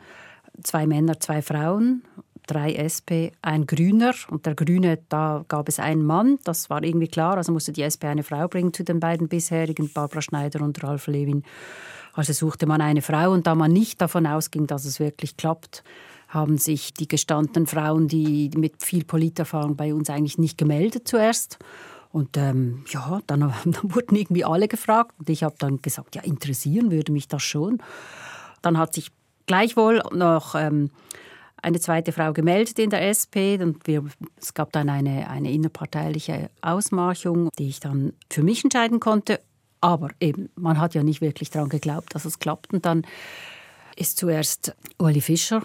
zwei Männer, zwei Frauen, drei SP, ein Grüner. Und der Grüne, da gab es einen Mann, das war irgendwie klar. Also musste die SP eine Frau bringen zu den beiden bisherigen, Barbara Schneider und Ralf Lewin. Also suchte man eine Frau. Und da man nicht davon ausging, dass es wirklich klappt, haben sich die gestandenen Frauen, die mit viel Politerfahrung bei uns eigentlich nicht gemeldet zuerst. Und ähm, ja, dann, dann, wurden irgendwie alle gefragt. Und ich habe dann gesagt, ja, interessieren würde mich das schon. Dann hat sich gleichwohl noch ähm, eine zweite Frau gemeldet in der SP. Und wir, es gab dann eine, eine innerparteiliche Ausmarchung, die ich dann für mich entscheiden konnte. Aber eben, man hat ja nicht wirklich daran geglaubt, dass es klappt. Und dann ist zuerst Uli Fischer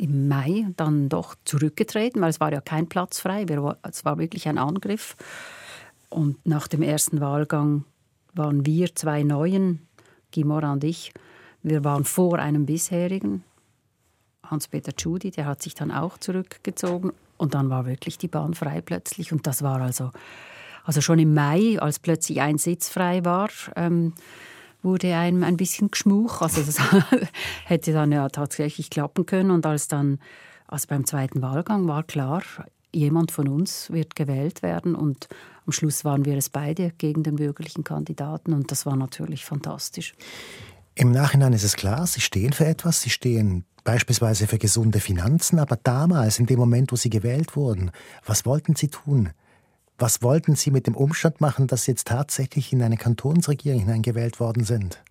im Mai dann doch zurückgetreten, weil es war ja kein Platz frei. Es war wirklich ein Angriff. Und nach dem ersten Wahlgang waren wir zwei Neuen, Gimora und ich, wir waren vor einem bisherigen, Hans-Peter Tschudi, der hat sich dann auch zurückgezogen. Und dann war wirklich die Bahn frei plötzlich. Und das war also, also schon im Mai, als plötzlich ein Sitz frei war, ähm, wurde einem ein bisschen geschmuch. Also das hätte dann ja tatsächlich klappen können. Und als dann, also beim zweiten Wahlgang war klar, jemand von uns wird gewählt werden. Und am Schluss waren wir es beide gegen den bürgerlichen Kandidaten und das war natürlich fantastisch. Im Nachhinein ist es klar, Sie stehen für etwas, Sie stehen beispielsweise für gesunde Finanzen, aber damals, in dem Moment, wo Sie gewählt wurden, was wollten Sie tun? Was wollten Sie mit dem Umstand machen, dass Sie jetzt tatsächlich in eine Kantonsregierung hineingewählt worden sind?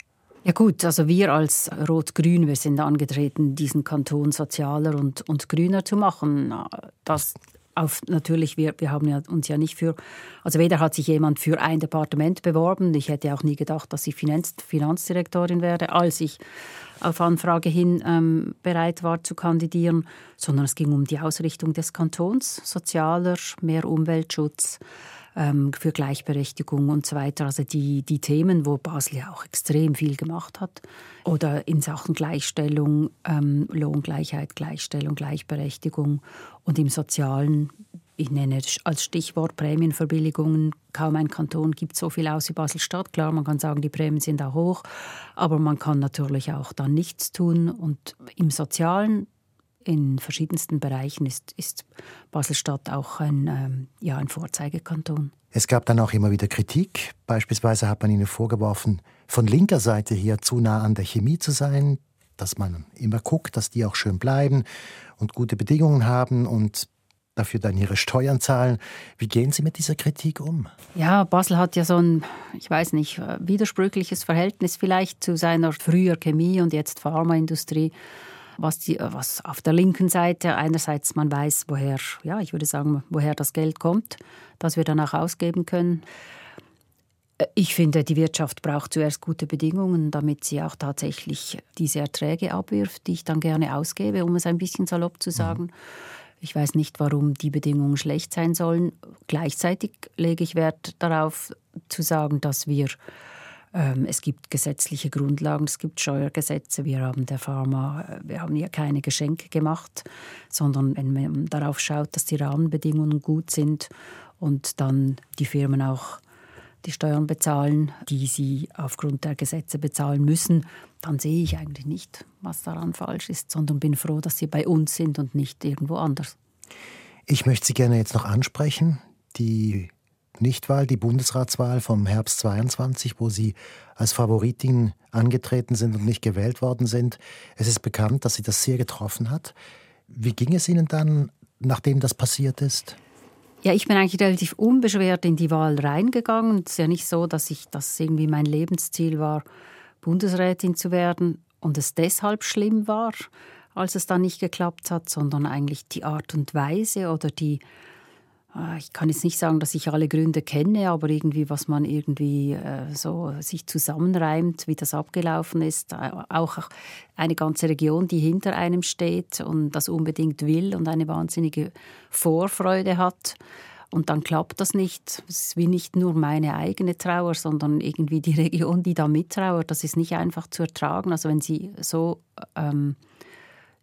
Ja gut, also wir als Rot-Grün, wir sind angetreten, diesen Kanton sozialer und, und grüner zu machen. Das auf, natürlich, wir, wir haben ja uns ja nicht für, also weder hat sich jemand für ein Departement beworben, ich hätte auch nie gedacht, dass ich Finanz, Finanzdirektorin werde, als ich auf Anfrage hin ähm, bereit war zu kandidieren, sondern es ging um die Ausrichtung des Kantons, sozialer, mehr Umweltschutz, ähm, für Gleichberechtigung und so weiter. Also die, die Themen, wo Basel ja auch extrem viel gemacht hat. Oder in Sachen Gleichstellung, ähm, Lohngleichheit, Gleichstellung, Gleichberechtigung und im Sozialen ich nenne als Stichwort Prämienverbilligungen. Kaum ein Kanton gibt so viel aus wie Basel-Stadt. Klar, man kann sagen, die Prämien sind auch hoch, aber man kann natürlich auch dann nichts tun. Und im Sozialen in verschiedensten Bereichen ist, ist Basel-Stadt auch ein, ähm, ja, ein Vorzeigekanton. Es gab dann auch immer wieder Kritik. Beispielsweise hat man ihnen vorgeworfen, von linker Seite hier zu nah an der Chemie zu sein, dass man immer guckt, dass die auch schön bleiben und gute Bedingungen haben und dafür dann ihre Steuern zahlen. Wie gehen Sie mit dieser Kritik um? Ja, Basel hat ja so ein, ich weiß nicht, widersprüchliches Verhältnis vielleicht zu seiner früher Chemie und jetzt Pharmaindustrie was, die, was auf der linken Seite einerseits man weiß, woher, ja, ich würde sagen, woher das Geld kommt, das wir dann auch ausgeben können. Ich finde, die Wirtschaft braucht zuerst gute Bedingungen, damit sie auch tatsächlich diese Erträge abwirft, die ich dann gerne ausgebe, um es ein bisschen salopp zu sagen. Mhm. Ich weiß nicht, warum die Bedingungen schlecht sein sollen. Gleichzeitig lege ich Wert darauf zu sagen, dass wir Ähm, es gibt gesetzliche Grundlagen, es gibt Steuergesetze. Wir haben der Pharma, äh, wir haben hier keine Geschenke gemacht, sondern wenn man darauf schaut, dass die Rahmenbedingungen gut sind und dann die Firmen auch die Steuern bezahlen, die sie aufgrund der Gesetze bezahlen müssen, dann sehe ich eigentlich nicht, was daran falsch ist, sondern bin froh, dass sie bei uns sind und nicht irgendwo anders. Ich möchte Sie gerne jetzt noch ansprechen, die Nichtwahl, die Bundesratswahl vom Herbst 22, wo Sie als Favoritin angetreten sind und nicht gewählt worden sind. Es ist bekannt, dass Sie das sehr getroffen hat. Wie ging es Ihnen dann, nachdem das passiert ist? Ja, ich bin eigentlich relativ unbeschwert in die Wahl reingegangen. Es ist ja nicht so, dass ich das irgendwie mein Lebensziel war, Bundesrätin zu werden und es deshalb schlimm war, als es dann nicht geklappt hat, sondern eigentlich die Art und Weise oder die ich kann jetzt nicht sagen, dass ich alle Gründe kenne, aber irgendwie, was man irgendwie äh, so sich zusammenreimt, wie das abgelaufen ist. Äh, auch eine ganze Region, die hinter einem steht und das unbedingt will und eine wahnsinnige Vorfreude hat. Und dann klappt das nicht. Es ist wie nicht nur meine eigene Trauer, sondern irgendwie die Region, die da mittrauert. Das ist nicht einfach zu ertragen. Also wenn sie so ähm,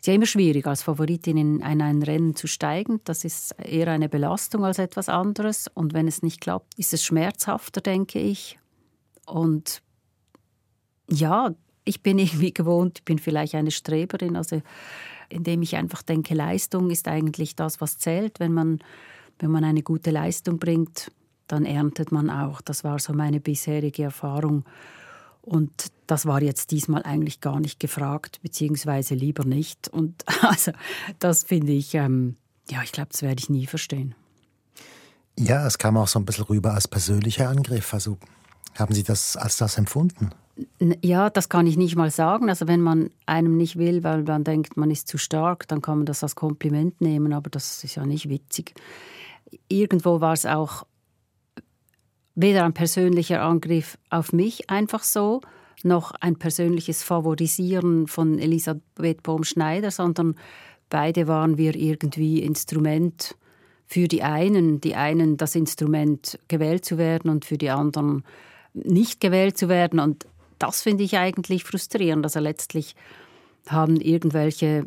ist ja immer schwierig, als Favoritin in ein Rennen zu steigen. Das ist eher eine Belastung als etwas anderes. Und wenn es nicht klappt, ist es schmerzhafter, denke ich. Und ja, ich bin irgendwie gewohnt, ich bin vielleicht eine Streberin, also indem ich einfach denke, Leistung ist eigentlich das, was zählt. Wenn man, wenn man eine gute Leistung bringt, dann erntet man auch. Das war so meine bisherige Erfahrung. Und das war jetzt diesmal eigentlich gar nicht gefragt, beziehungsweise lieber nicht. Und also das finde ich, ähm, ja, ich glaube, das werde ich nie verstehen. Ja, es kam auch so ein bisschen rüber als persönlicher Angriff. Also haben Sie das als das empfunden? Ja, das kann ich nicht mal sagen. Also wenn man einem nicht will, weil man denkt, man ist zu stark, dann kann man das als Kompliment nehmen, aber das ist ja nicht witzig. Irgendwo war es auch weder ein persönlicher Angriff auf mich einfach so, noch ein persönliches Favorisieren von Elisabeth Bohm-Schneider, sondern beide waren wir irgendwie Instrument für die einen, die einen das Instrument gewählt zu werden und für die anderen nicht gewählt zu werden. Und das finde ich eigentlich frustrierend. Also letztlich haben irgendwelche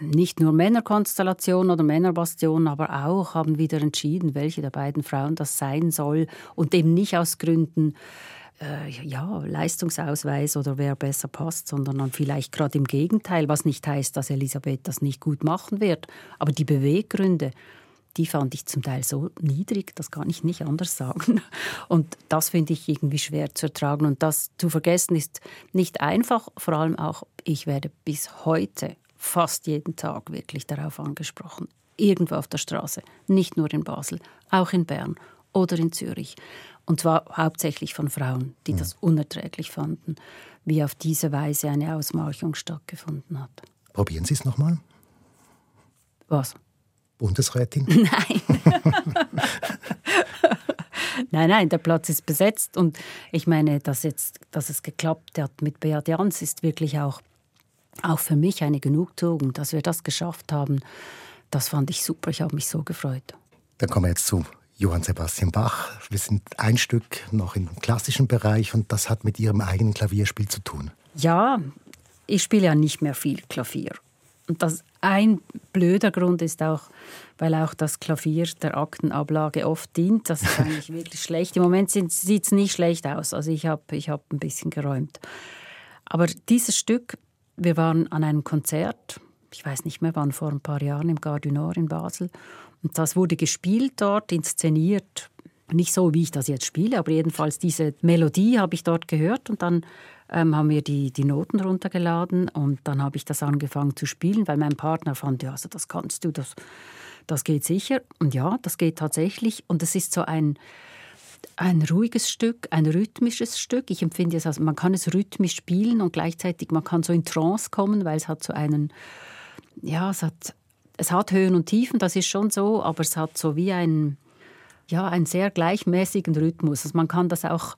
nicht nur Männerkonstellationen oder Männerbastionen, aber auch haben wieder entschieden, welche der beiden Frauen das sein soll und eben nicht aus Gründen äh, ja, Leistungsausweis oder wer besser passt, sondern dann vielleicht gerade im Gegenteil, was nicht heißt, dass Elisabeth das nicht gut machen wird. Aber die Beweggründe, die fand ich zum Teil so niedrig, das kann ich nicht anders sagen. Und das finde ich irgendwie schwer zu ertragen. Und das zu vergessen ist nicht einfach, vor allem auch, ich werde bis heute fast jeden Tag wirklich darauf angesprochen. Irgendwo auf der Straße, nicht nur in Basel, auch in Bern oder in Zürich. Und zwar hauptsächlich von Frauen, die das unerträglich fanden, wie auf diese Weise eine Ausmarchung stattgefunden hat. Probieren Sie es nochmal. Was? Bundesrätin? Nein. nein, nein, der Platz ist besetzt und ich meine, dass, jetzt, dass es geklappt hat mit Beat Jans ist wirklich auch auch für mich eine Genugtuung, dass wir das geschafft haben. Das fand ich super. Ich habe mich so gefreut. Dann kommen wir jetzt zu Johann Sebastian Bach. Wir sind ein Stück noch im klassischen Bereich und das hat mit Ihrem eigenen Klavierspiel zu tun. Ja, ich spiele ja nicht mehr viel Klavier. Und das ein blöder Grund ist auch, weil auch das Klavier der Aktenablage oft dient. Das ist eigentlich wirklich schlecht. Im Moment sieht es nicht schlecht aus. Also ich habe ich hab ein bisschen geräumt. Aber dieses Stück wir waren an einem Konzert, ich weiß nicht mehr, waren vor ein paar Jahren im Gare du Nord in Basel. Und das wurde gespielt dort, inszeniert. Nicht so, wie ich das jetzt spiele, aber jedenfalls diese Melodie habe ich dort gehört und dann ähm, haben wir die, die Noten runtergeladen und dann habe ich das angefangen zu spielen, weil mein Partner fand, ja, also das kannst du, das, das geht sicher. Und ja, das geht tatsächlich. Und es ist so ein, ein ruhiges Stück, ein rhythmisches Stück. Ich empfinde es als, man kann es rhythmisch spielen und gleichzeitig man kann so in Trance kommen, weil es hat so einen, ja, es hat, es hat Höhen und Tiefen, das ist schon so, aber es hat so wie ein, ja, einen sehr gleichmäßigen Rhythmus. Also man kann das auch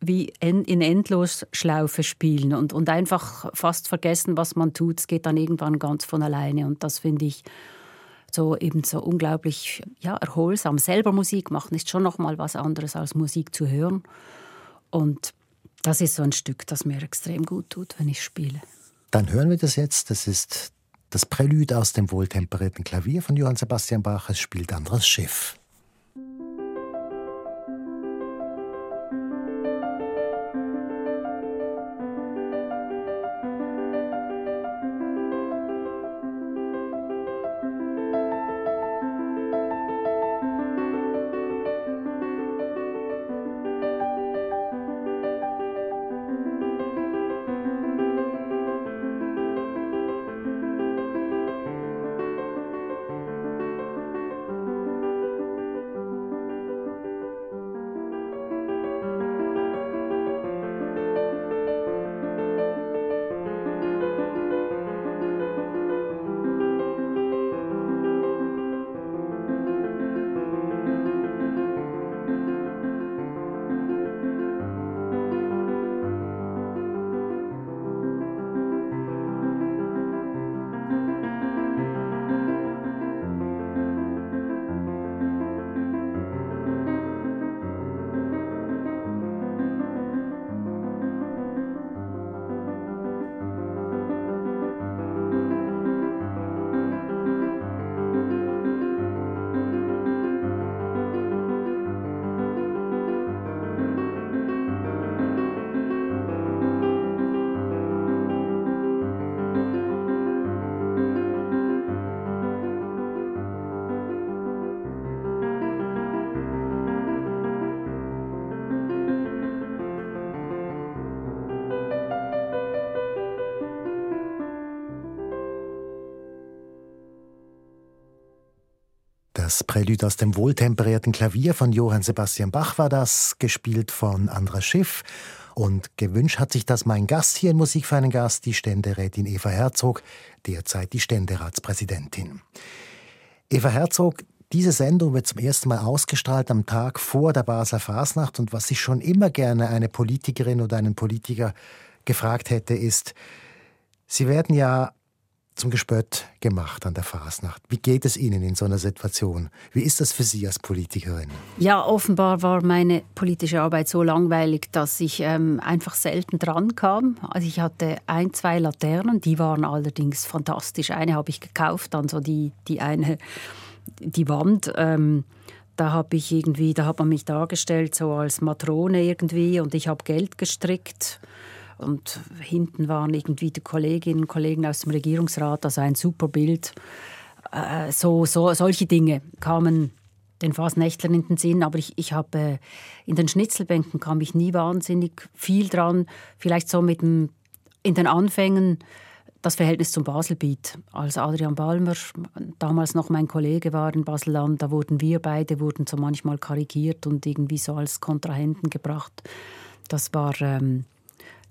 wie in Endlosschlaufe spielen und, und einfach fast vergessen, was man tut. Es geht dann irgendwann ganz von alleine und das finde ich so eben so unglaublich ja, erholsam. Selber Musik machen ist schon noch mal was anderes als Musik zu hören. Und Das ist so ein Stück, das mir extrem gut tut, wenn ich spiele. Dann hören wir das jetzt. Das ist das Prälude aus dem wohltemperierten Klavier von Johann Sebastian Bach. Es spielt anderes Schiff. Das Prälude aus dem wohltemperierten Klavier von Johann Sebastian Bach war das, gespielt von Andras Schiff. Und gewünscht hat sich das mein Gast hier in Musik für einen Gast, die Ständerätin Eva Herzog, derzeit die Ständeratspräsidentin. Eva Herzog, diese Sendung wird zum ersten Mal ausgestrahlt am Tag vor der Basler Fasnacht. Und was ich schon immer gerne eine Politikerin oder einen Politiker gefragt hätte, ist, Sie werden ja zum Gespött gemacht an der Fasnacht. Wie geht es Ihnen in so einer Situation? Wie ist das für Sie als Politikerin? Ja, offenbar war meine politische Arbeit so langweilig, dass ich ähm, einfach selten dran kam. Also ich hatte ein, zwei Laternen, die waren allerdings fantastisch. Eine habe ich gekauft, dann so die, die eine, die Wand. Ähm, da habe ich irgendwie, da hat man mich dargestellt so als Matrone irgendwie und ich habe Geld gestrickt und hinten waren irgendwie die Kolleginnen und Kollegen aus dem Regierungsrat, also ein super Bild. Äh, so, so, solche Dinge kamen den Fasnächtlern in den Sinn, aber ich, ich habe äh, in den Schnitzelbänken kam ich nie wahnsinnig viel dran. Vielleicht so mit dem, in den Anfängen das Verhältnis zum Baselbiet. Als Adrian Balmer, damals noch mein Kollege war in Baselland, da wurden wir beide wurden so manchmal karikiert und irgendwie so als Kontrahenten gebracht. Das war ähm,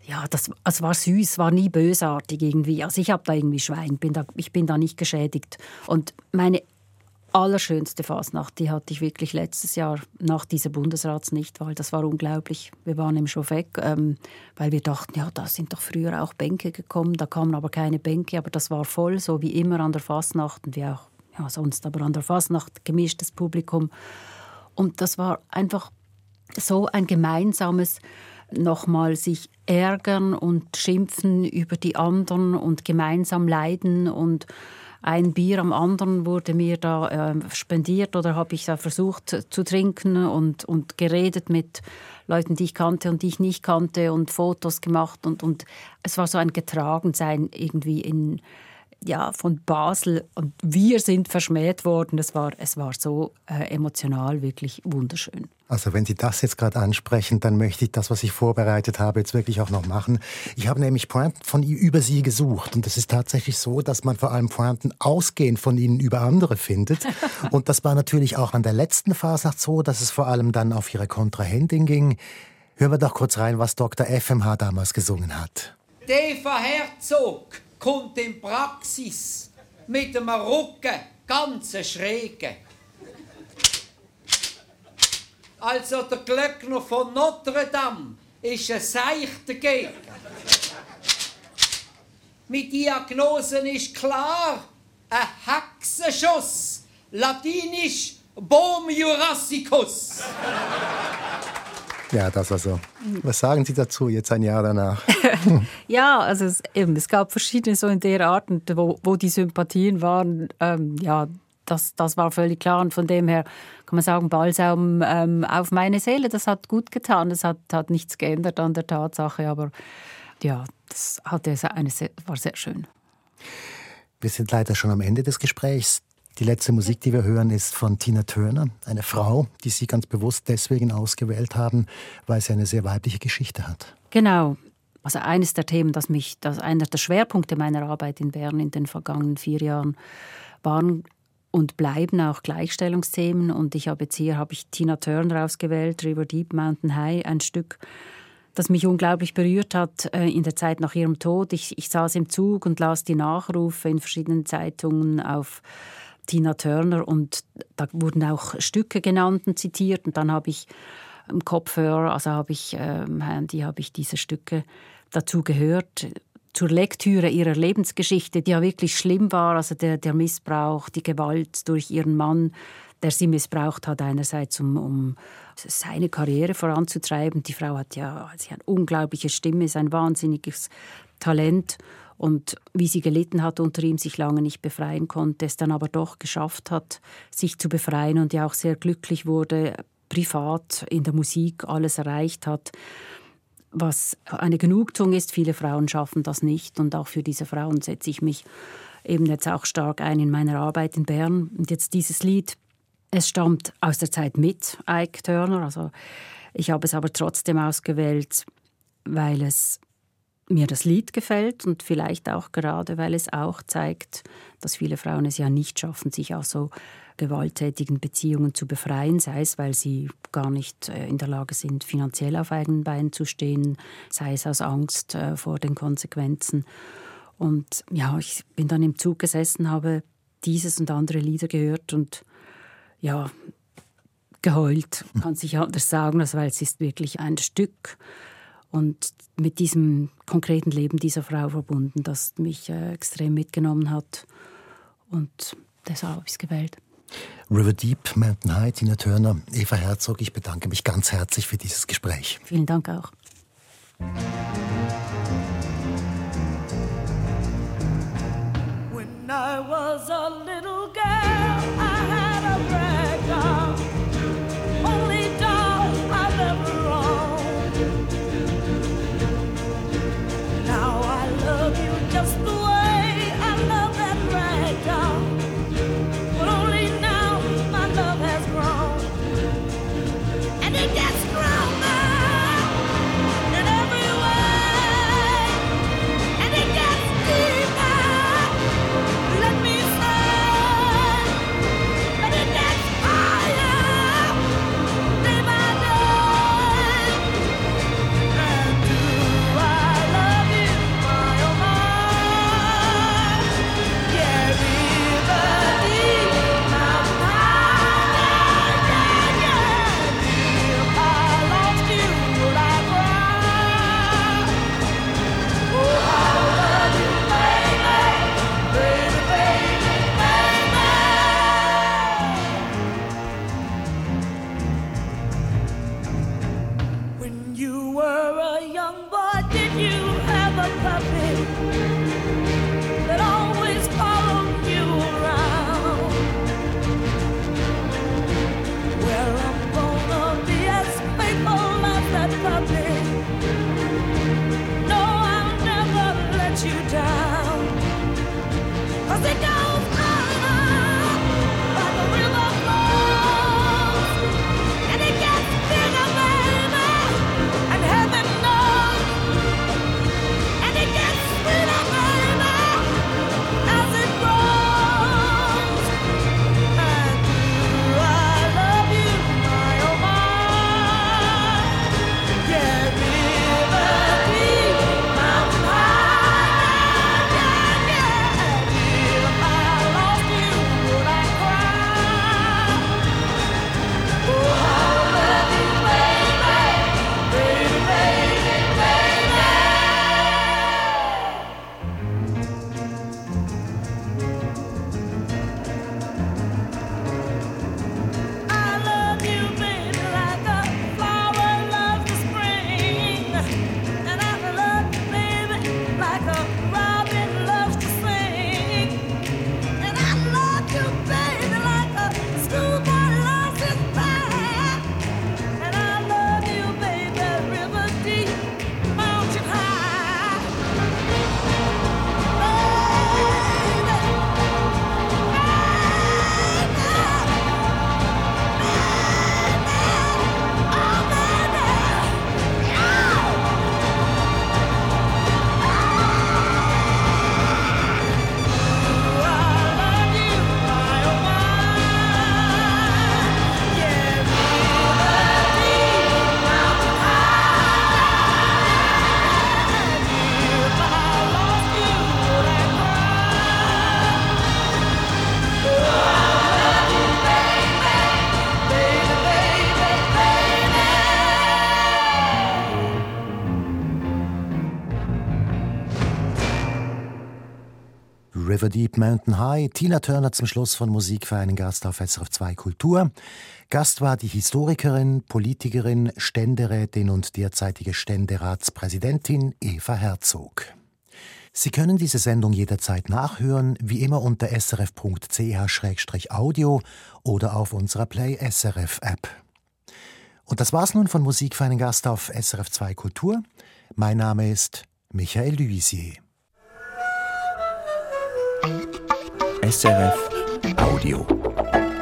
ja, das, es war süß, war nie bösartig irgendwie. Also ich habe da irgendwie Schwein, bin da, ich bin da nicht geschädigt. Und meine allerschönste Fasnacht, die hatte ich wirklich letztes Jahr nach dieser Bundesratsnichtwahl. Das war unglaublich. Wir waren im Schofeck, ähm, weil wir dachten, ja, da sind doch früher auch Bänke gekommen. Da kamen aber keine Bänke, aber das war voll, so wie immer an der Fasnacht und wie auch ja, sonst, aber an der Fasnacht gemischtes Publikum. Und das war einfach so ein gemeinsames nochmal sich ärgern und schimpfen über die anderen und gemeinsam leiden. Und ein Bier am anderen wurde mir da äh, spendiert oder habe ich da versucht zu trinken und, und geredet mit Leuten, die ich kannte und die ich nicht kannte und Fotos gemacht und, und es war so ein Getragensein irgendwie in, ja, von Basel und wir sind verschmäht worden. Es war, es war so äh, emotional wirklich wunderschön. Also wenn Sie das jetzt gerade ansprechen, dann möchte ich das, was ich vorbereitet habe, jetzt wirklich auch noch machen. Ich habe nämlich Pointen von über Sie gesucht und es ist tatsächlich so, dass man vor allem Pointen ausgehend von Ihnen über andere findet. und das war natürlich auch an der letzten Fasnacht so, dass es vor allem dann auf Ihre Kontrahentin ging. Hören wir doch kurz rein, was Dr. FMH damals gesungen hat. Eva Herzog kommt in Praxis mit dem Rücken ganz schräge. Also der Glöckner von Notre Dame ist ein seichter Gegner. Mit Diagnosen ist klar, ein Hexenschuss, latinisch Bom Jurassicus. Ja, das also. Was sagen Sie dazu jetzt ein Jahr danach? ja, also es, eben, es gab verschiedene so in der Art, wo, wo die Sympathien waren. Ähm, ja, das, das war völlig klar. Und von dem her kann man sagen, Balsam ähm, auf meine Seele, das hat gut getan. Es hat, hat nichts geändert an der Tatsache, aber ja, das hatte eine, war sehr schön. Wir sind leider schon am Ende des Gesprächs. Die letzte Musik, die wir hören, ist von Tina Turner, eine Frau, die Sie ganz bewusst deswegen ausgewählt haben, weil sie eine sehr weibliche Geschichte hat. Genau. Also eines der Themen, das mich, das einer der Schwerpunkte meiner Arbeit in Bern in den vergangenen vier Jahren waren und bleiben auch Gleichstellungsthemen. Und ich habe jetzt hier habe ich Tina Turner ausgewählt, River Deep, Mountain High, ein Stück, das mich unglaublich berührt hat äh, in der Zeit nach ihrem Tod. Ich, ich saß im Zug und las die Nachrufe in verschiedenen Zeitungen auf Tina Turner und da wurden auch Stücke genannt und zitiert und dann habe ich im Kopfhörer, also habe ich ähm, Handy, habe ich diese Stücke dazu gehört zur Lektüre ihrer Lebensgeschichte, die ja wirklich schlimm war, also der, der Missbrauch, die Gewalt durch ihren Mann, der sie missbraucht hat, einerseits um, um seine Karriere voranzutreiben. Die Frau hat ja sie hat eine unglaubliche Stimme, ist ein wahnsinniges Talent und wie sie gelitten hat unter ihm, sich lange nicht befreien konnte, es dann aber doch geschafft hat, sich zu befreien und ja auch sehr glücklich wurde, privat in der Musik alles erreicht hat was eine Genugtuung ist. Viele Frauen schaffen das nicht und auch für diese Frauen setze ich mich eben jetzt auch stark ein in meiner Arbeit in Bern. Und jetzt dieses Lied, es stammt aus der Zeit mit Ike Turner, also ich habe es aber trotzdem ausgewählt, weil es mir das Lied gefällt und vielleicht auch gerade, weil es auch zeigt, dass viele Frauen es ja nicht schaffen, sich auch so gewalttätigen Beziehungen zu befreien, sei es, weil sie gar nicht äh, in der Lage sind, finanziell auf eigenen Beinen zu stehen, sei es aus Angst äh, vor den Konsequenzen. Und ja, ich bin dann im Zug gesessen, habe dieses und andere Lieder gehört und ja, geheult, kann sich anders sagen, also weil es ist wirklich ein Stück und mit diesem konkreten Leben dieser Frau verbunden, das mich äh, extrem mitgenommen hat. Und deshalb habe ich es gewählt. River Deep, Mountain High, Tina Turner, Eva Herzog, ich bedanke mich ganz herzlich für dieses Gespräch. Vielen Dank auch. River Deep Mountain High, Tina Turner zum Schluss von Musik für einen Gast auf SRF 2 Kultur. Gast war die Historikerin, Politikerin, Ständerätin und derzeitige Ständeratspräsidentin Eva Herzog. Sie können diese Sendung jederzeit nachhören, wie immer unter srf.ch-audio oder auf unserer Play SRF App. Und das war's nun von Musik für einen Gast auf SRF 2 Kultur. Mein Name ist Michael Luisier. SRF Audio.